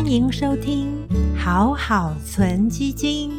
欢迎收听好好存基金。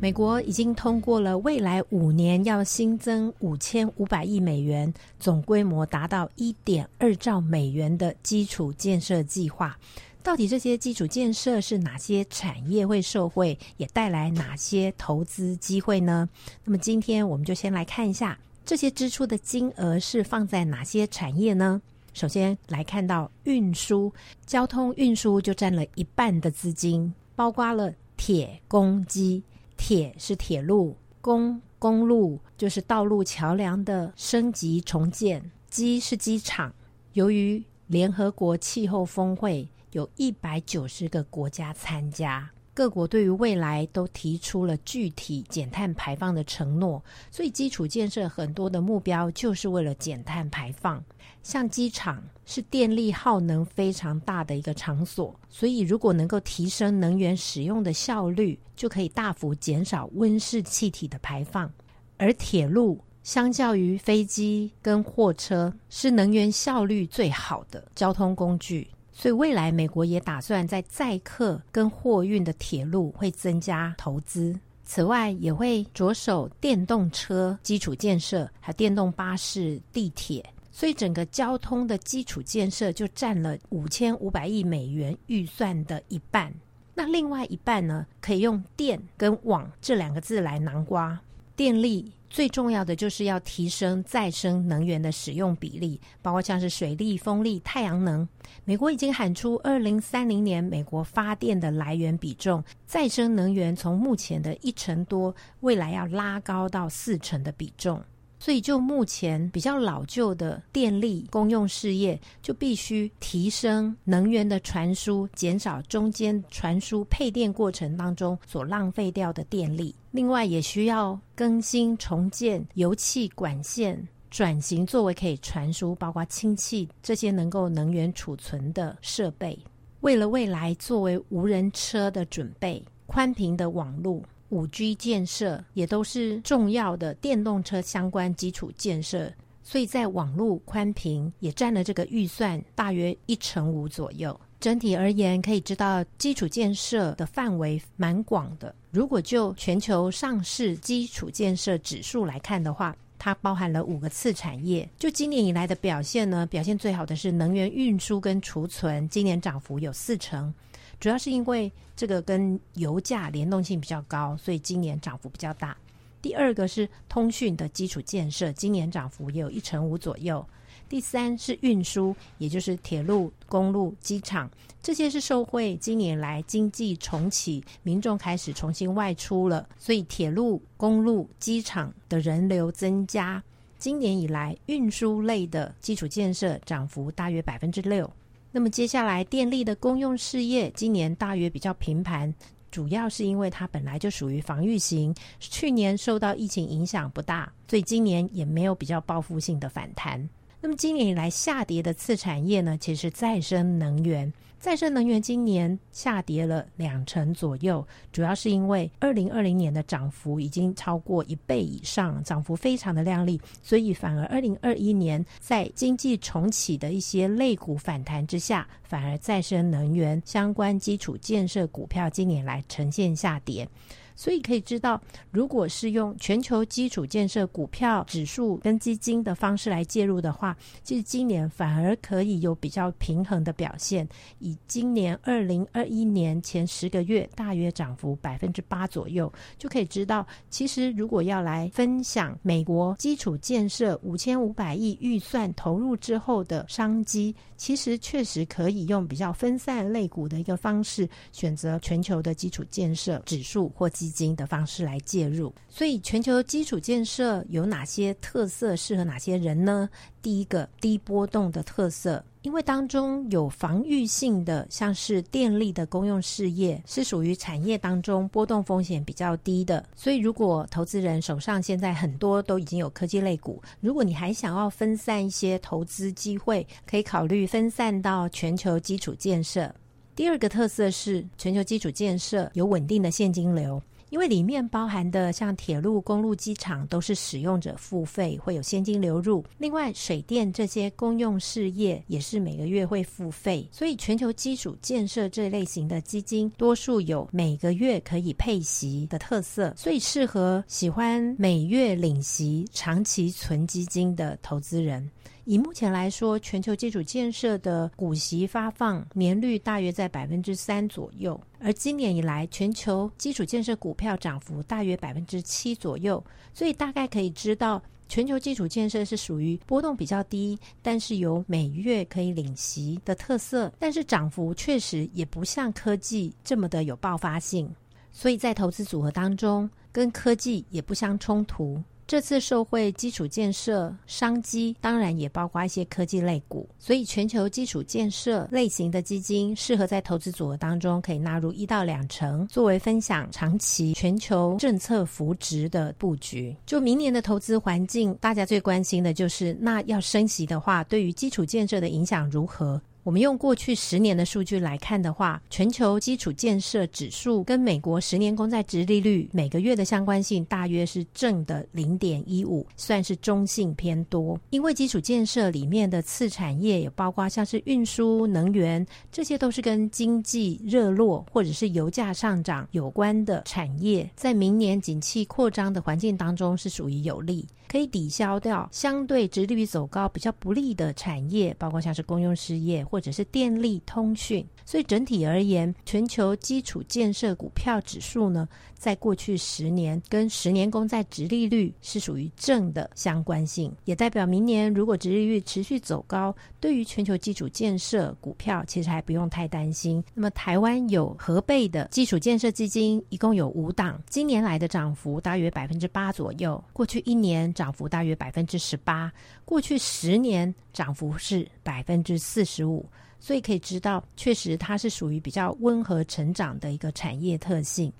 美国已经通过了未来五年要新增五千五百亿美元，总规模达到一点二兆美元的基础建设计划。到底这些基础建设是哪些产业会受惠，也带来哪些投资机会呢？那么今天我们就先来看一下这些支出的金额是放在哪些产业呢？首先来看到运输，交通运输就占了一半的资金，包括了铁、公、机。铁是铁路，公公路就是道路桥梁的升级重建，机是机场。由于联合国气候峰会有一百九十个国家参加。各国对于未来都提出了具体减碳排放的承诺，所以基础建设很多的目标就是为了减碳排放。像机场是电力耗能非常大的一个场所，所以如果能够提升能源使用的效率，就可以大幅减少温室气体的排放。而铁路相较于飞机跟货车，是能源效率最好的交通工具。所以未来美国也打算在载客跟货运的铁路会增加投资，此外也会着手电动车基础建设，还有电动巴士、地铁。所以整个交通的基础建设就占了五千五百亿美元预算的一半。那另外一半呢，可以用电跟网这两个字来囊瓜，电力。最重要的就是要提升再生能源的使用比例，包括像是水力、风力、太阳能。美国已经喊出，二零三零年美国发电的来源比重，再生能源从目前的一成多，未来要拉高到四成的比重。所以，就目前比较老旧的电力公用事业，就必须提升能源的传输，减少中间传输配电过程当中所浪费掉的电力。另外，也需要更新重建油气管线，转型作为可以传输，包括氢气这些能够能源储存的设备。为了未来作为无人车的准备，宽频的网络。五 G 建设也都是重要的电动车相关基础建设，所以在网络宽频也占了这个预算大约一成五左右。整体而言，可以知道基础建设的范围蛮广的。如果就全球上市基础建设指数来看的话，它包含了五个次产业。就今年以来的表现呢，表现最好的是能源运输跟储存，今年涨幅有四成。主要是因为这个跟油价联动性比较高，所以今年涨幅比较大。第二个是通讯的基础建设，今年涨幅也有一成五左右。第三是运输，也就是铁路、公路、机场，这些是受惠今年来经济重启，民众开始重新外出了，所以铁路、公路、机场的人流增加。今年以来，运输类的基础建设涨幅大约百分之六。那么接下来，电力的公用事业今年大约比较平盘，主要是因为它本来就属于防御型，去年受到疫情影响不大，所以今年也没有比较报复性的反弹。那么今年以来下跌的次产业呢，其实再生能源。再生能源今年下跌了两成左右，主要是因为二零二零年的涨幅已经超过一倍以上，涨幅非常的亮丽，所以反而二零二一年在经济重启的一些类股反弹之下，反而再生能源相关基础建设股票今年来呈现下跌。所以可以知道，如果是用全球基础建设股票指数跟基金的方式来介入的话，其实今年反而可以有比较平衡的表现。以今年二零二一年前十个月大约涨幅百分之八左右，就可以知道，其实如果要来分享美国基础建设五千五百亿预算投入之后的商机，其实确实可以用比较分散类股的一个方式，选择全球的基础建设指数或基。基金的方式来介入，所以全球基础建设有哪些特色，适合哪些人呢？第一个，低波动的特色，因为当中有防御性的，像是电力的公用事业，是属于产业当中波动风险比较低的。所以，如果投资人手上现在很多都已经有科技类股，如果你还想要分散一些投资机会，可以考虑分散到全球基础建设。第二个特色是全球基础建设有稳定的现金流。因为里面包含的像铁路、公路、机场都是使用者付费，会有现金流入。另外，水电这些公用事业也是每个月会付费，所以全球基础建设这类型的基金，多数有每个月可以配息的特色，所以适合喜欢每月领息、长期存基金的投资人。以目前来说，全球基础建设的股息发放年率大约在百分之三左右，而今年以来，全球基础建设股票涨幅大约百分之七左右，所以大概可以知道，全球基础建设是属于波动比较低，但是有每月可以领息的特色，但是涨幅确实也不像科技这么的有爆发性，所以在投资组合当中，跟科技也不相冲突。这次受惠基础建设商机，当然也包括一些科技类股，所以全球基础建设类型的基金适合在投资组合当中可以纳入一到两成，作为分享长期全球政策扶植的布局。就明年的投资环境，大家最关心的就是那要升息的话，对于基础建设的影响如何？我们用过去十年的数据来看的话，全球基础建设指数跟美国十年公债值利率每个月的相关性大约是正的零点一五，算是中性偏多。因为基础建设里面的次产业也包括像是运输、能源，这些都是跟经济热络或者是油价上涨有关的产业，在明年景气扩张的环境当中是属于有利。可以抵消掉相对直利率走高比较不利的产业，包括像是公用事业或或者是电力通讯。所以整体而言，全球基础建设股票指数呢，在过去十年跟十年公债直利率是属于正的相关性，也代表明年如果直利率持续走高，对于全球基础建设股票其实还不用太担心。那么台湾有合备的基础建设基金，一共有五档，今年来的涨幅大约百分之八左右，过去一年涨幅大约百分之十八，过去十年涨幅是百分之四十五。所以可以知道，确实它是属于比较温和成长的一个产业特性。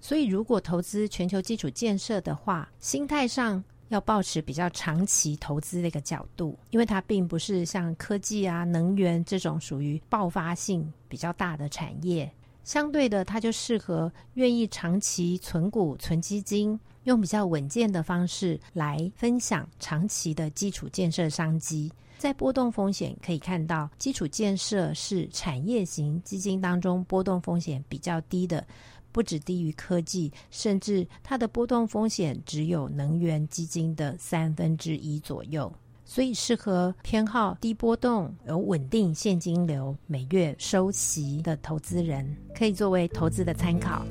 所以，如果投资全球基础建设的话，心态上要保持比较长期投资的一个角度，因为它并不是像科技啊、能源这种属于爆发性比较大的产业。相对的，它就适合愿意长期存股、存基金，用比较稳健的方式来分享长期的基础建设商机。在波动风险可以看到，基础建设是产业型基金当中波动风险比较低的，不止低于科技，甚至它的波动风险只有能源基金的三分之一左右，所以适合偏好低波动、有稳定现金流、每月收息的投资人，可以作为投资的参考。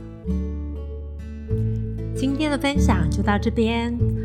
今天的分享就到这边。